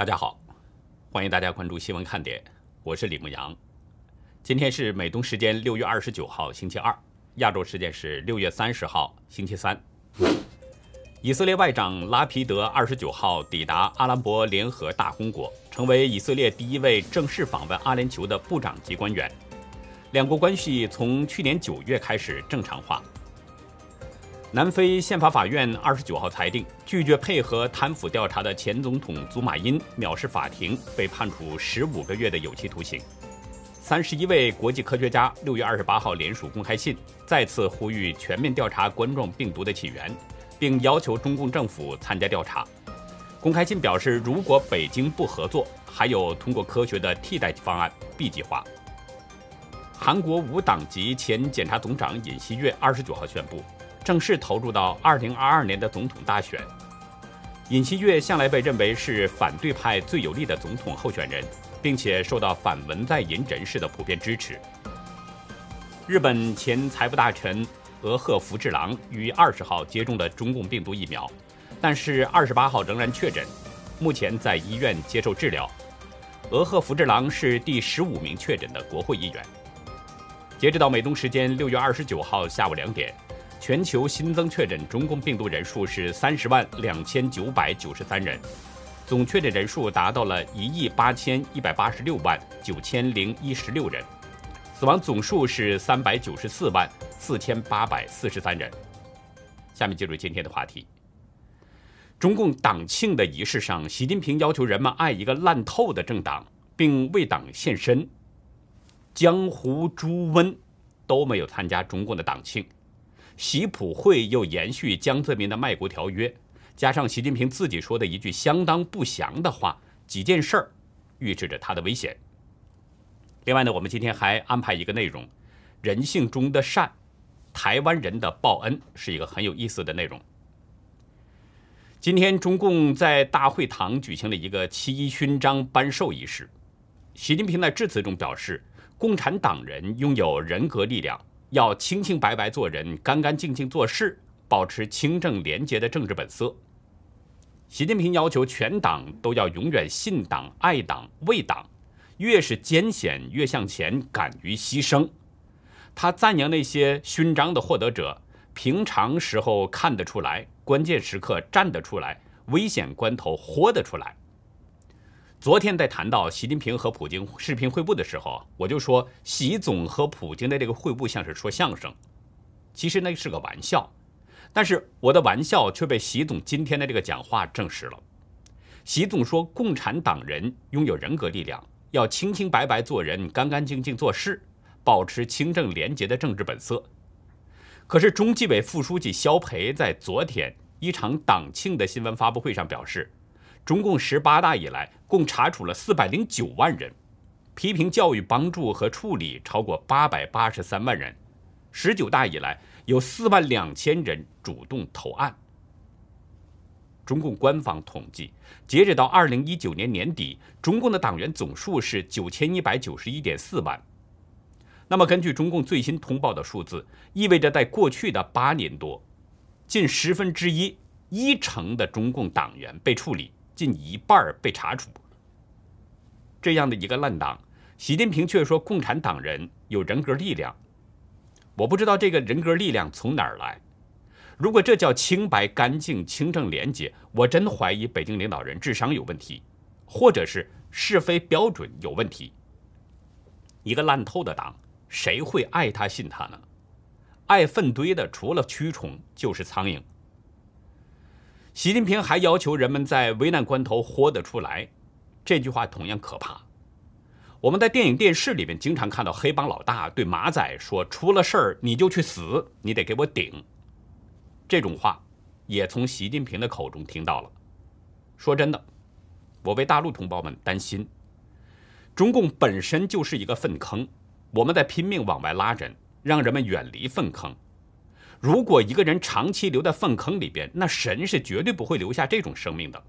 大家好，欢迎大家关注新闻看点，我是李牧阳。今天是美东时间六月二十九号星期二，亚洲时间是六月三十号星期三。以色列外长拉皮德二十九号抵达阿拉伯联合大公国，成为以色列第一位正式访问阿联酋的部长级官员。两国关系从去年九月开始正常化。南非宪法法院二十九号裁定，拒绝配合贪腐调查的前总统祖马因藐视法庭，被判处十五个月的有期徒刑。三十一位国际科学家六月二十八号联署公开信，再次呼吁全面调查冠状病毒的起源。并要求中共政府参加调查。公开信表示，如果北京不合作，还有通过科学的替代方案 B 计划。韩国无党籍前检察总长尹锡悦二十九号宣布，正式投入到二零二二年的总统大选。尹锡悦向来被认为是反对派最有力的总统候选人，并且受到反文在寅人士的普遍支持。日本前财务大臣。俄贺福治郎于二十号接种了中共病毒疫苗，但是二十八号仍然确诊，目前在医院接受治疗。俄贺福治郎是第十五名确诊的国会议员。截止到美东时间六月二十九号下午两点，全球新增确诊中共病毒人数是三十万两千九百九十三人，总确诊人数达到了一亿八千一百八十六万九千零一十六人。死亡总数是三百九十四万四千八百四十三人。下面进入今天的话题。中共党庆的仪式上，习近平要求人们爱一个烂透的政党，并为党献身。江湖朱温都没有参加中共的党庆，习普会又延续江泽民的卖国条约，加上习近平自己说的一句相当不祥的话，几件事儿预示着他的危险。另外呢，我们今天还安排一个内容，人性中的善，台湾人的报恩是一个很有意思的内容。今天中共在大会堂举行了一个七一勋章颁授仪式，习近平在致辞中表示，共产党人拥有人格力量，要清清白白做人，干干净净做事，保持清正廉洁的政治本色。习近平要求全党都要永远信党、爱党、为党。越是艰险，越向前，敢于牺牲。他赞扬那些勋章的获得者，平常时候看得出来，关键时刻站得出来，危险关头豁得出来。昨天在谈到习近平和普京视频会晤的时候，我就说习总和普京的这个会晤像是说相声，其实那是个玩笑。但是我的玩笑却被习总今天的这个讲话证实了。习总说，共产党人拥有人格力量。要清清白白做人，干干净净做事，保持清正廉洁的政治本色。可是，中纪委副书记肖培在昨天一场党庆的新闻发布会上表示，中共十八大以来共查处了四百零九万人，批评教育帮助和处理超过八百八十三万人。十九大以来有四万两千人主动投案。中共官方统计，截止到二零一九年年底，中共的党员总数是九千一百九十一点四万。那么，根据中共最新通报的数字，意味着在过去的八年多，近十分之一一成的中共党员被处理，近一半被查处。这样的一个烂党，习近平却说共产党人有人格力量。我不知道这个人格力量从哪儿来。如果这叫清白、干净、清正、廉洁，我真怀疑北京领导人智商有问题，或者是是非标准有问题。一个烂透的党，谁会爱他、信他呢？爱粪堆的，除了蛆虫就是苍蝇。习近平还要求人们在危难关头活得出来，这句话同样可怕。我们在电影、电视里面经常看到黑帮老大对马仔说：“出了事儿你就去死，你得给我顶。”这种话，也从习近平的口中听到了。说真的，我为大陆同胞们担心。中共本身就是一个粪坑，我们在拼命往外拉人，让人们远离粪坑。如果一个人长期留在粪坑里边，那神是绝对不会留下这种生命的。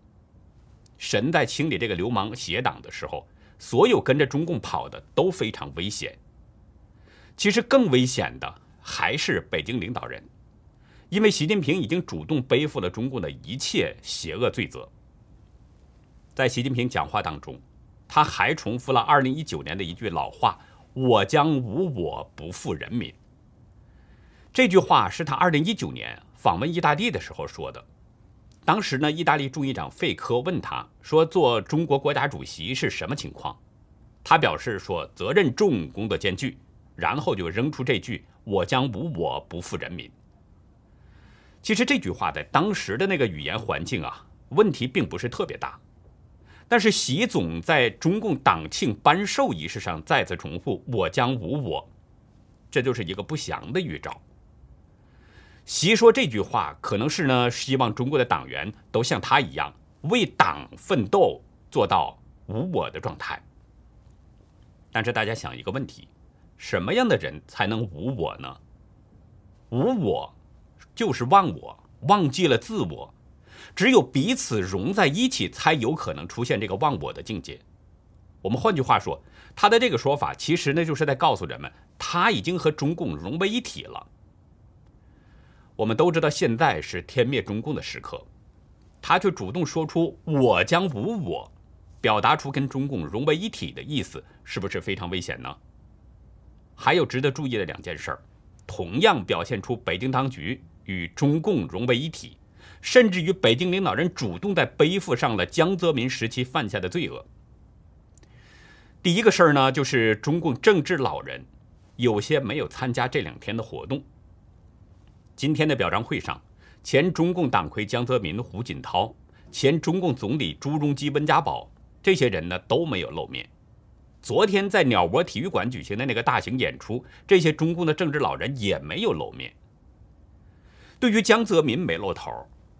神在清理这个流氓邪党的时候，所有跟着中共跑的都非常危险。其实更危险的还是北京领导人。因为习近平已经主动背负了中共的一切邪恶罪责。在习近平讲话当中，他还重复了2019年的一句老话：“我将无我不负人民。”这句话是他2019年访问意大利的时候说的。当时呢，意大利众议长费科问他说：“做中国国家主席是什么情况？”他表示说：“责任重，工作艰巨。”然后就扔出这句：“我将无我不负人民。”其实这句话在当时的那个语言环境啊，问题并不是特别大。但是习总在中共党庆颁授仪式上再次重复“我将无我”，这就是一个不祥的预兆。习说这句话，可能是呢希望中国的党员都像他一样为党奋斗，做到无我的状态。但是大家想一个问题：什么样的人才能无我呢？无我就是忘我，忘记了自我。只有彼此融在一起，才有可能出现这个忘我的境界。我们换句话说，他的这个说法，其实呢就是在告诉人们，他已经和中共融为一体了。我们都知道，现在是天灭中共的时刻，他却主动说出“我将无我”，表达出跟中共融为一体的意思，是不是非常危险呢？还有值得注意的两件事儿，同样表现出北京当局与中共融为一体。甚至于北京领导人主动在背负上了江泽民时期犯下的罪恶。第一个事儿呢，就是中共政治老人有些没有参加这两天的活动。今天的表彰会上，前中共党魁江泽民、胡锦涛，前中共总理朱镕基、温家宝这些人呢都没有露面。昨天在鸟窝体育馆举行的那个大型演出，这些中共的政治老人也没有露面。对于江泽民没露头。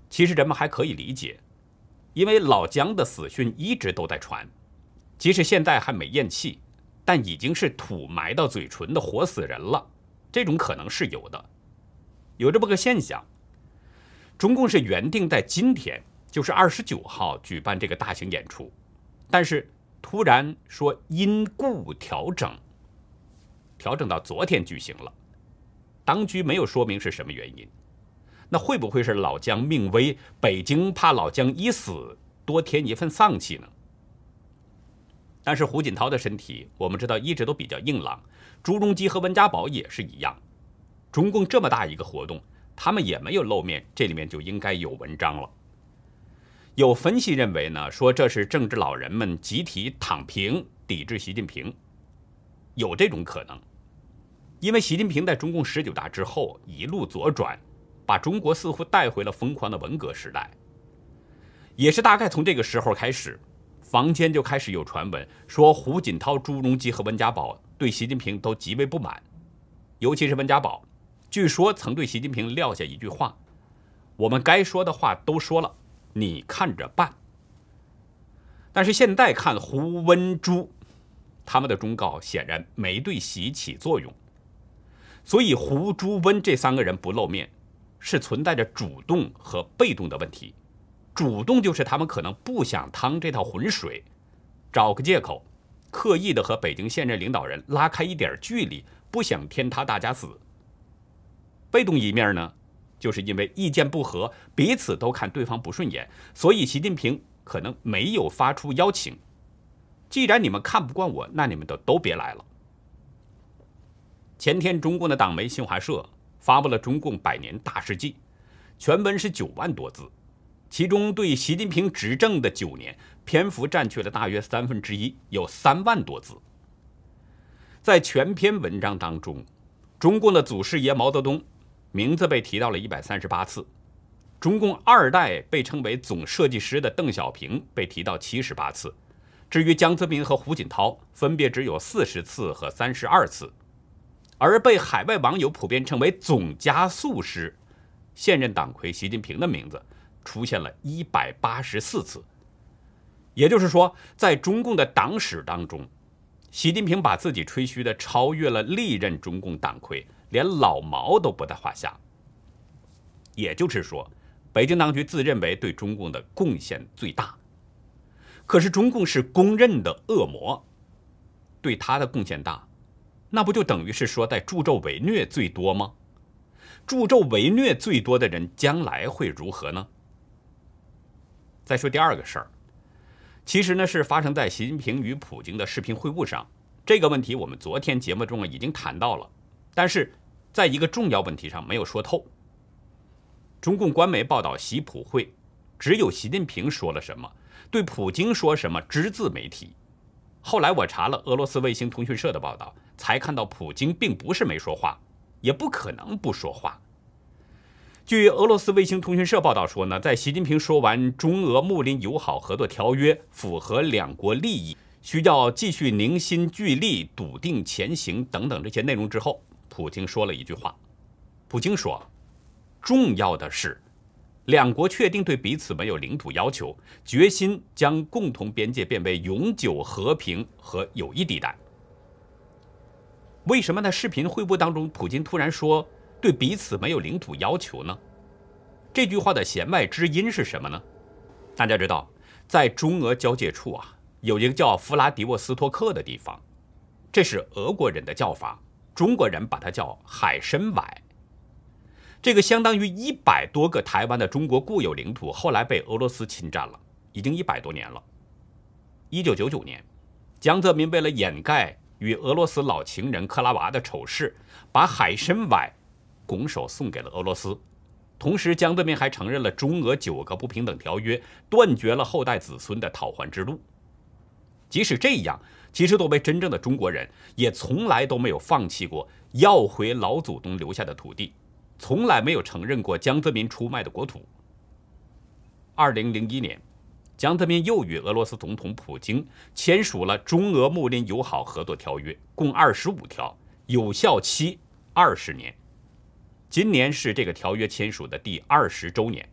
其实人们还可以理解，因为老江的死讯一直都在传，即使现在还没咽气，但已经是土埋到嘴唇的活死人了。这种可能是有的，有这么个现象。中共是原定在今天，就是二十九号举办这个大型演出，但是突然说因故调整，调整到昨天举行了，当局没有说明是什么原因。那会不会是老姜命危？北京怕老姜一死多添一份丧气呢？但是胡锦涛的身体，我们知道一直都比较硬朗，朱镕基和温家宝也是一样。中共这么大一个活动，他们也没有露面，这里面就应该有文章了。有分析认为呢，说这是政治老人们集体躺平，抵制习近平，有这种可能，因为习近平在中共十九大之后一路左转。把中国似乎带回了疯狂的文革时代，也是大概从这个时候开始，坊间就开始有传闻说胡锦涛、朱镕基和温家宝对习近平都极为不满，尤其是温家宝，据说曾对习近平撂下一句话：“我们该说的话都说了，你看着办。”但是现在看胡温朱，他们的忠告显然没对习起作用，所以胡朱温这三个人不露面。是存在着主动和被动的问题。主动就是他们可能不想趟这套浑水，找个借口，刻意的和北京现任领导人拉开一点距离，不想天塌大家死。被动一面呢，就是因为意见不合，彼此都看对方不顺眼，所以习近平可能没有发出邀请。既然你们看不惯我，那你们都都别来了。前天，中共的党媒新华社。发布了中共百年大事记，全文是九万多字，其中对习近平执政的九年篇幅占据了大约三分之一，有三万多字。在全篇文章当中，中共的祖师爷毛泽东名字被提到了一百三十八次，中共二代被称为总设计师的邓小平被提到七十八次，至于江泽民和胡锦涛，分别只有四十次和三十二次。而被海外网友普遍称为“总加速师”，现任党魁习近平的名字出现了一百八十四次。也就是说，在中共的党史当中，习近平把自己吹嘘的超越了历任中共党魁，连老毛都不在话下。也就是说，北京当局自认为对中共的贡献最大，可是中共是公认的恶魔，对他的贡献大。那不就等于是说，在助纣为虐最多吗？助纣为虐最多的人，将来会如何呢？再说第二个事儿，其实呢是发生在习近平与普京的视频会晤上。这个问题我们昨天节目中啊已经谈到了，但是在一个重要问题上没有说透。中共官媒报道习普会，只有习近平说了什么，对普京说什么只字没提。后来我查了俄罗斯卫星通讯社的报道，才看到普京并不是没说话，也不可能不说话。据俄罗斯卫星通讯社报道说呢，在习近平说完中俄睦邻友好合作条约符合两国利益，需要继续凝心聚力、笃定前行等等这些内容之后，普京说了一句话。普京说：“重要的是，两国确定对彼此没有领土要求，决心将共同边界变为永久和平和友谊地带。”为什么在视频会晤当中，普京突然说？对彼此没有领土要求呢？这句话的弦外之音是什么呢？大家知道，在中俄交界处啊，有一个叫弗拉迪沃斯托克的地方，这是俄国人的叫法，中国人把它叫海参崴。这个相当于一百多个台湾的中国固有领土，后来被俄罗斯侵占了，已经一百多年了。一九九九年，江泽民为了掩盖与俄罗斯老情人克拉娃的丑事，把海参崴。拱手送给了俄罗斯，同时江泽民还承认了中俄九个不平等条约，断绝了后代子孙的讨还之路。即使这样，其实作为真正的中国人，也从来都没有放弃过要回老祖宗留下的土地，从来没有承认过江泽民出卖的国土。二零零一年，江泽民又与俄罗斯总统普京签署了中俄睦邻友好合作条约，共二十五条，有效期二十年。今年是这个条约签署的第二十周年，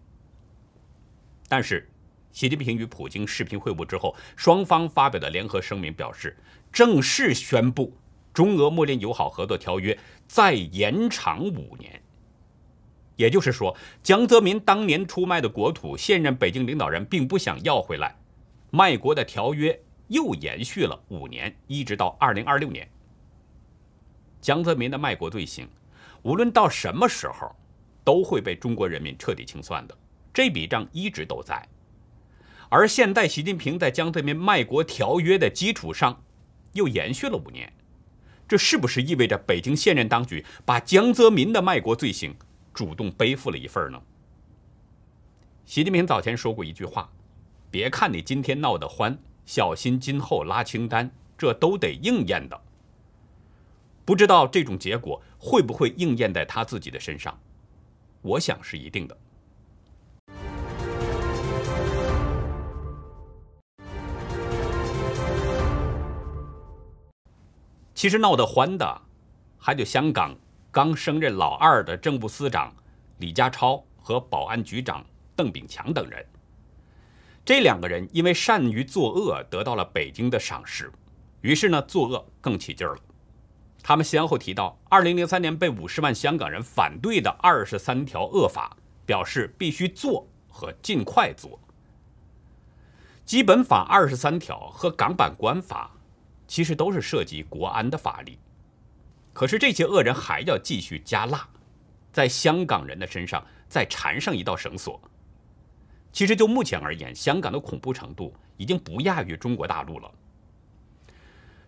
但是，习近平与普京视频会晤之后，双方发表的联合声明表示，正式宣布中俄睦邻友好合作条约再延长五年。也就是说，江泽民当年出卖的国土，现任北京领导人并不想要回来，卖国的条约又延续了五年，一直到二零二六年。江泽民的卖国罪行。无论到什么时候，都会被中国人民彻底清算的。这笔账一直都在。而现在，习近平在江泽民卖国条约的基础上，又延续了五年，这是不是意味着北京现任当局把江泽民的卖国罪行主动背负了一份呢？习近平早前说过一句话：“别看你今天闹得欢，小心今后拉清单，这都得应验的。”不知道这种结果会不会应验在他自己的身上？我想是一定的。其实闹得欢的，还有香港刚升任老二的政务司长李家超和保安局长邓炳强等人。这两个人因为善于作恶，得到了北京的赏识，于是呢，作恶更起劲儿了。他们先后提到，2003年被五十万香港人反对的二十三条恶法，表示必须做和尽快做。基本法二十三条和港版国安法，其实都是涉及国安的法律。可是这些恶人还要继续加辣，在香港人的身上再缠上一道绳索。其实就目前而言，香港的恐怖程度已经不亚于中国大陆了。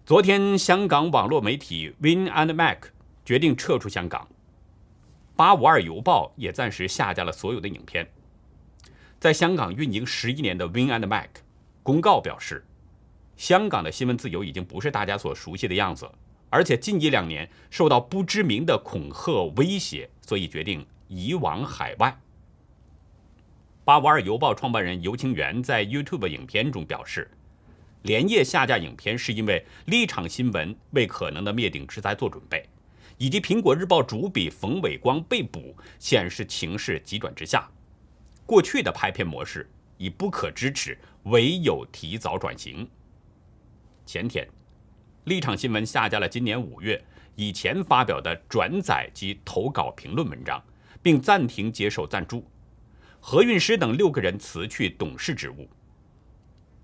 昨天，香港网络媒体 Win and Mac 决定撤出香港，八五二邮报也暂时下架了所有的影片。在香港运营十一年的 Win and Mac 公告表示，香港的新闻自由已经不是大家所熟悉的样子，而且近一两年受到不知名的恐吓威胁，所以决定移往海外。八五二邮报创办人尤清源在 YouTube 影片中表示。连夜下架影片，是因为立场新闻为可能的灭顶之灾做准备，以及苹果日报主笔冯伟光被捕，显示情势急转直下。过去的拍片模式已不可支持，唯有提早转型。前天，立场新闻下架了今年五月以前发表的转载及投稿评论文章，并暂停接受赞助。何韵诗等六个人辞去董事职务。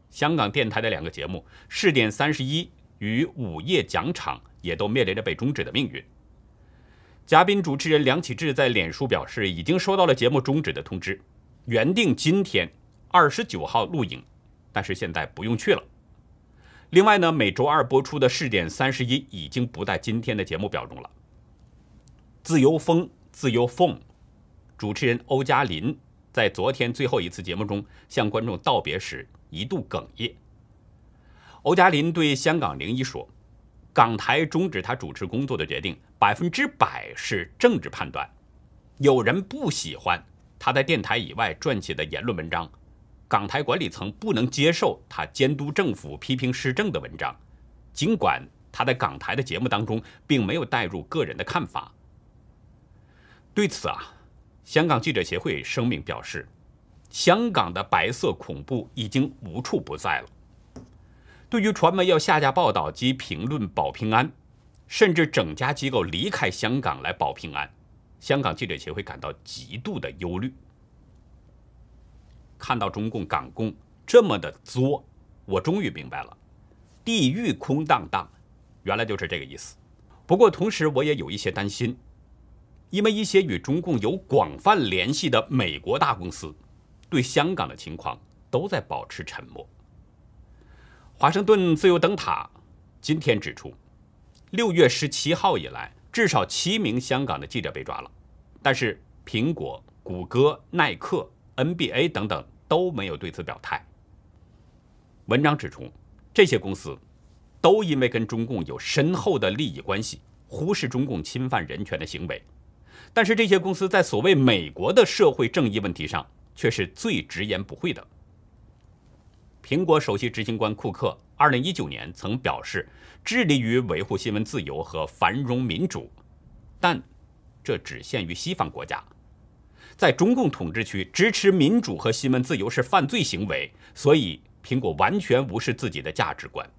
香港电台的两个节目《试点三十一》与《午夜讲场》也都面临着被终止的命运。嘉宾主持人梁启智在脸书表示，已经收到了节目终止的通知，原定今天二十九号录影，但是现在不用去了。另外呢，每周二播出的试点三十一已经不在今天的节目表中了。自由风，自由风，主持人欧嘉林在昨天最后一次节目中向观众道别时一度哽咽。欧嘉林对香港零一说：“港台终止他主持工作的决定，百分之百是政治判断。有人不喜欢他在电台以外撰写的言论文章。”港台管理层不能接受他监督政府、批评施政的文章，尽管他在港台的节目当中并没有带入个人的看法。对此啊，香港记者协会声明表示，香港的白色恐怖已经无处不在了。对于传媒要下架报道及评论保平安，甚至整家机构离开香港来保平安，香港记者协会感到极度的忧虑。看到中共港共这么的作，我终于明白了，地狱空荡荡，原来就是这个意思。不过同时我也有一些担心，因为一些与中共有广泛联系的美国大公司，对香港的情况都在保持沉默。华盛顿自由灯塔今天指出，六月十七号以来，至少七名香港的记者被抓了，但是苹果、谷歌、耐克。NBA 等等都没有对此表态。文章指出，这些公司都因为跟中共有深厚的利益关系，忽视中共侵犯人权的行为。但是这些公司在所谓美国的社会正义问题上，却是最直言不讳的。苹果首席执行官库克2019年曾表示，致力于维护新闻自由和繁荣民主，但这只限于西方国家。在中共统治区，支持民主和新闻自由是犯罪行为，所以苹果完全无视自己的价值观。《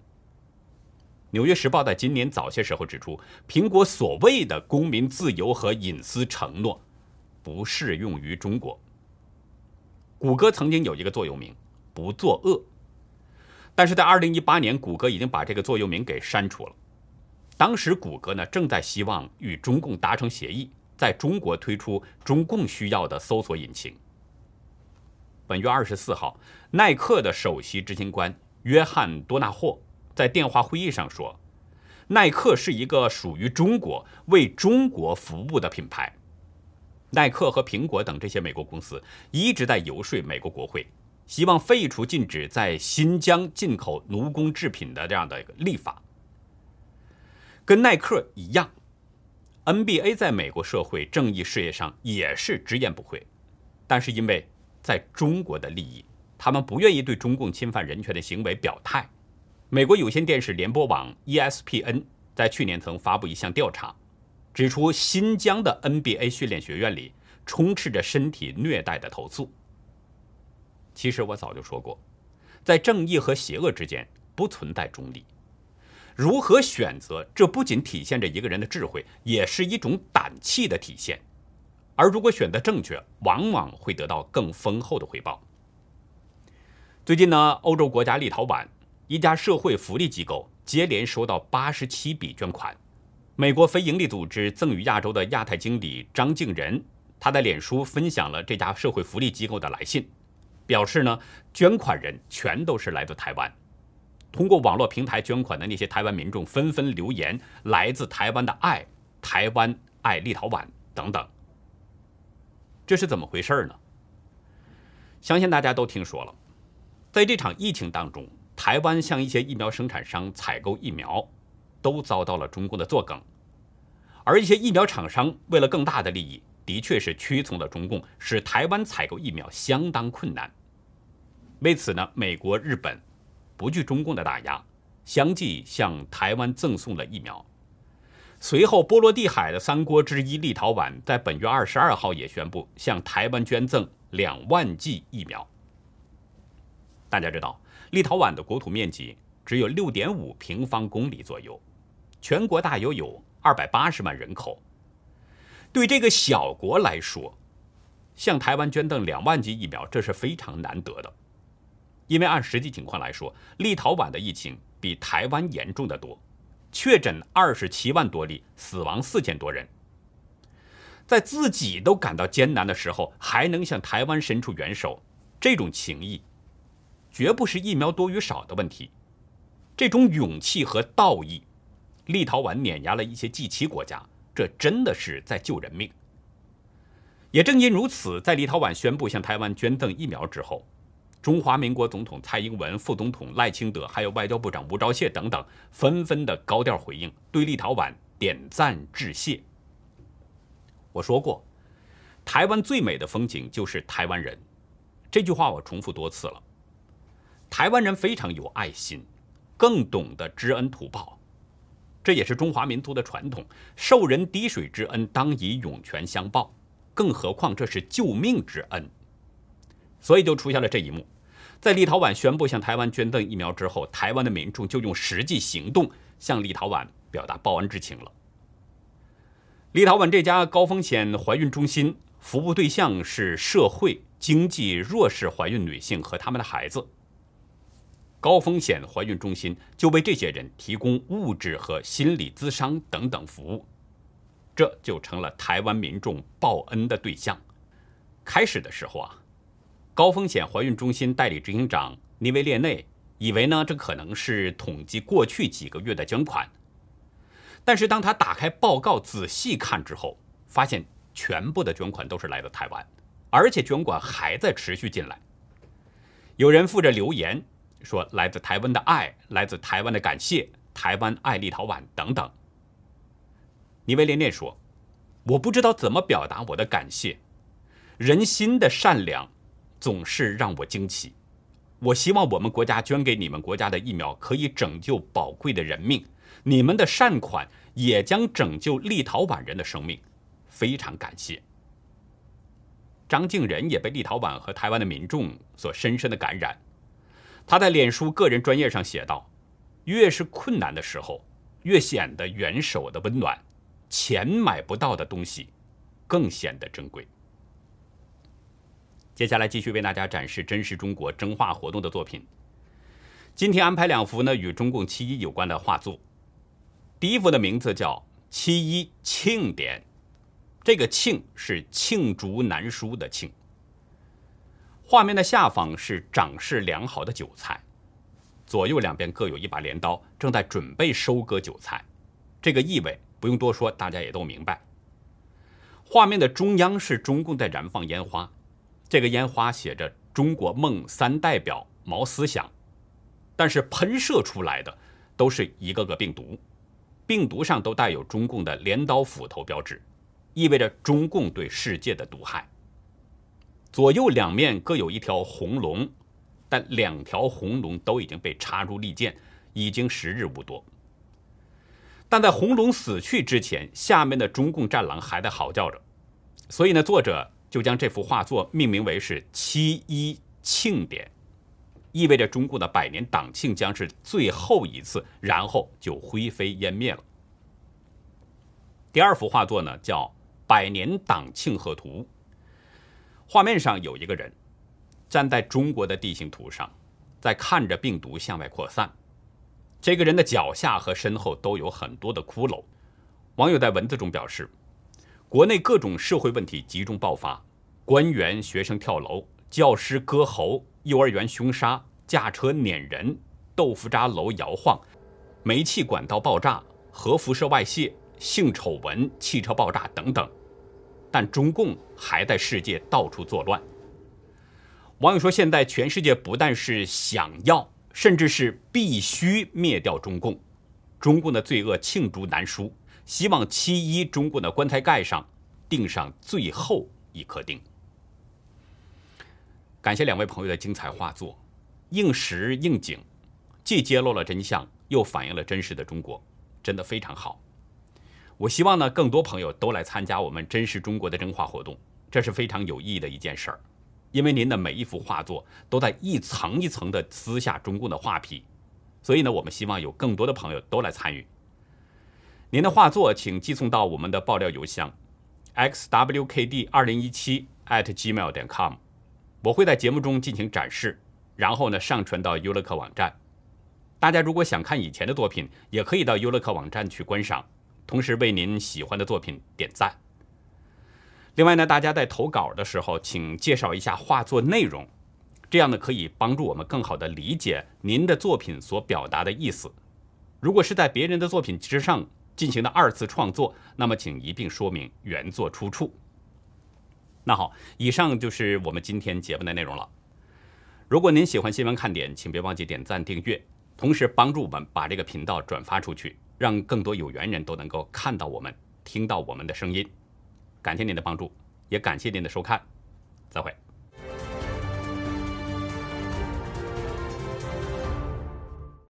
纽约时报》在今年早些时候指出，苹果所谓的公民自由和隐私承诺不适用于中国。谷歌曾经有一个座右铭“不作恶”，但是在2018年，谷歌已经把这个座右铭给删除了。当时谷歌呢正在希望与中共达成协议。在中国推出中共需要的搜索引擎。本月二十四号，耐克的首席执行官约翰多纳霍在电话会议上说：“耐克是一个属于中国、为中国服务的品牌。耐克和苹果等这些美国公司一直在游说美国国会，希望废除禁止在新疆进口奴工制品的这样的一个立法。跟耐克一样。” NBA 在美国社会正义事业上也是直言不讳，但是因为在中国的利益，他们不愿意对中共侵犯人权的行为表态。美国有线电视联播网 ESPN 在去年曾发布一项调查，指出新疆的 NBA 训练学院里充斥着身体虐待的投诉。其实我早就说过，在正义和邪恶之间不存在中立。如何选择？这不仅体现着一个人的智慧，也是一种胆气的体现。而如果选择正确，往往会得到更丰厚的回报。最近呢，欧洲国家立陶宛一家社会福利机构接连收到八十七笔捐款。美国非营利组织赠与亚洲的亚太经理张敬仁，他在脸书分享了这家社会福利机构的来信，表示呢，捐款人全都是来自台湾。通过网络平台捐款的那些台湾民众纷纷留言：“来自台湾的爱，台湾爱立陶宛等等。”这是怎么回事呢？相信大家都听说了，在这场疫情当中，台湾向一些疫苗生产商采购疫苗，都遭到了中共的作梗，而一些疫苗厂商为了更大的利益，的确是屈从了中共，使台湾采购疫苗相当困难。为此呢，美国、日本。不惧中共的打压，相继向台湾赠送了疫苗。随后，波罗的海的三国之一立陶宛在本月二十二号也宣布向台湾捐赠两万剂疫苗。大家知道，立陶宛的国土面积只有六点五平方公里左右，全国大约有二百八十万人口。对这个小国来说，向台湾捐赠两万剂疫苗，这是非常难得的。因为按实际情况来说，立陶宛的疫情比台湾严重的多，确诊二十七万多例，死亡四千多人。在自己都感到艰难的时候，还能向台湾伸出援手，这种情谊，绝不是疫苗多与少的问题。这种勇气和道义，立陶宛碾压了一些 G7 国家，这真的是在救人命。也正因如此，在立陶宛宣布向台湾捐赠疫苗之后，中华民国总统蔡英文、副总统赖清德，还有外交部长吴钊燮等等，纷纷的高调回应，对立陶宛点赞致谢。我说过，台湾最美的风景就是台湾人，这句话我重复多次了。台湾人非常有爱心，更懂得知恩图报，这也是中华民族的传统。受人滴水之恩，当以涌泉相报，更何况这是救命之恩。所以就出现了这一幕。在立陶宛宣布向台湾捐赠疫苗之后，台湾的民众就用实际行动向立陶宛表达报恩之情了。立陶宛这家高风险怀孕中心服务对象是社会经济弱势怀孕女性和他们的孩子。高风险怀孕中心就为这些人提供物质和心理咨商等等服务，这就成了台湾民众报恩的对象。开始的时候啊。高风险怀孕中心代理执行长尼维列内以为呢，这可能是统计过去几个月的捐款。但是当他打开报告仔细看之后，发现全部的捐款都是来自台湾，而且捐款还在持续进来。有人附着留言说：“来自台湾的爱，来自台湾的感谢，台湾爱立陶宛等等。”尼维列内说：“我不知道怎么表达我的感谢，人心的善良。”总是让我惊奇。我希望我们国家捐给你们国家的疫苗可以拯救宝贵的人命，你们的善款也将拯救立陶宛人的生命，非常感谢。张敬仁也被立陶宛和台湾的民众所深深的感染。他在脸书个人专业上写道：“越是困难的时候，越显得援手的温暖，钱买不到的东西，更显得珍贵。”接下来继续为大家展示真实中国征画活动的作品。今天安排两幅呢与中共七一有关的画作。第一幅的名字叫“七一庆典”，这个“庆”是罄竹难书的“罄”。画面的下方是长势良好的韭菜，左右两边各有一把镰刀，正在准备收割韭菜。这个意味不用多说，大家也都明白。画面的中央是中共在燃放烟花。这个烟花写着“中国梦三代表毛思想”，但是喷射出来的都是一个个病毒，病毒上都带有中共的镰刀斧头标志，意味着中共对世界的毒害。左右两面各有一条红龙，但两条红龙都已经被插入利剑，已经时日无多。但在红龙死去之前，下面的中共战狼还在嚎叫着，所以呢，作者。就将这幅画作命名为是“七一庆典”，意味着中共的百年党庆将是最后一次，然后就灰飞烟灭了。第二幅画作呢，叫“百年党庆贺图”。画面上有一个人站在中国的地形图上，在看着病毒向外扩散。这个人的脚下和身后都有很多的骷髅。网友在文字中表示。国内各种社会问题集中爆发，官员、学生跳楼，教师割喉，幼儿园凶杀，驾车碾人，豆腐渣楼摇晃，煤气管道爆炸，核辐射外泄，性丑闻，汽车爆炸等等。但中共还在世界到处作乱。网友说，现在全世界不但是想要，甚至是必须灭掉中共，中共的罪恶罄竹难书。希望七一中共的棺材盖上钉上最后一颗钉。感谢两位朋友的精彩画作，应时应景，既揭露了真相，又反映了真实的中国，真的非常好。我希望呢，更多朋友都来参加我们真实中国的真画活动，这是非常有意义的一件事儿。因为您的每一幅画作都在一层一层的撕下中共的画皮，所以呢，我们希望有更多的朋友都来参与。您的画作请寄送到我们的爆料邮箱，xwkd 二零一七 at gmail 点 com，我会在节目中进行展示，然后呢上传到优乐客网站。大家如果想看以前的作品，也可以到优乐客网站去观赏，同时为您喜欢的作品点赞。另外呢，大家在投稿的时候，请介绍一下画作内容，这样呢可以帮助我们更好的理解您的作品所表达的意思。如果是在别人的作品之上进行的二次创作，那么请一并说明原作出处。那好，以上就是我们今天节目的内容了。如果您喜欢新闻看点，请别忘记点赞订阅，同时帮助我们把这个频道转发出去，让更多有缘人都能够看到我们、听到我们的声音。感谢您的帮助，也感谢您的收看，再会。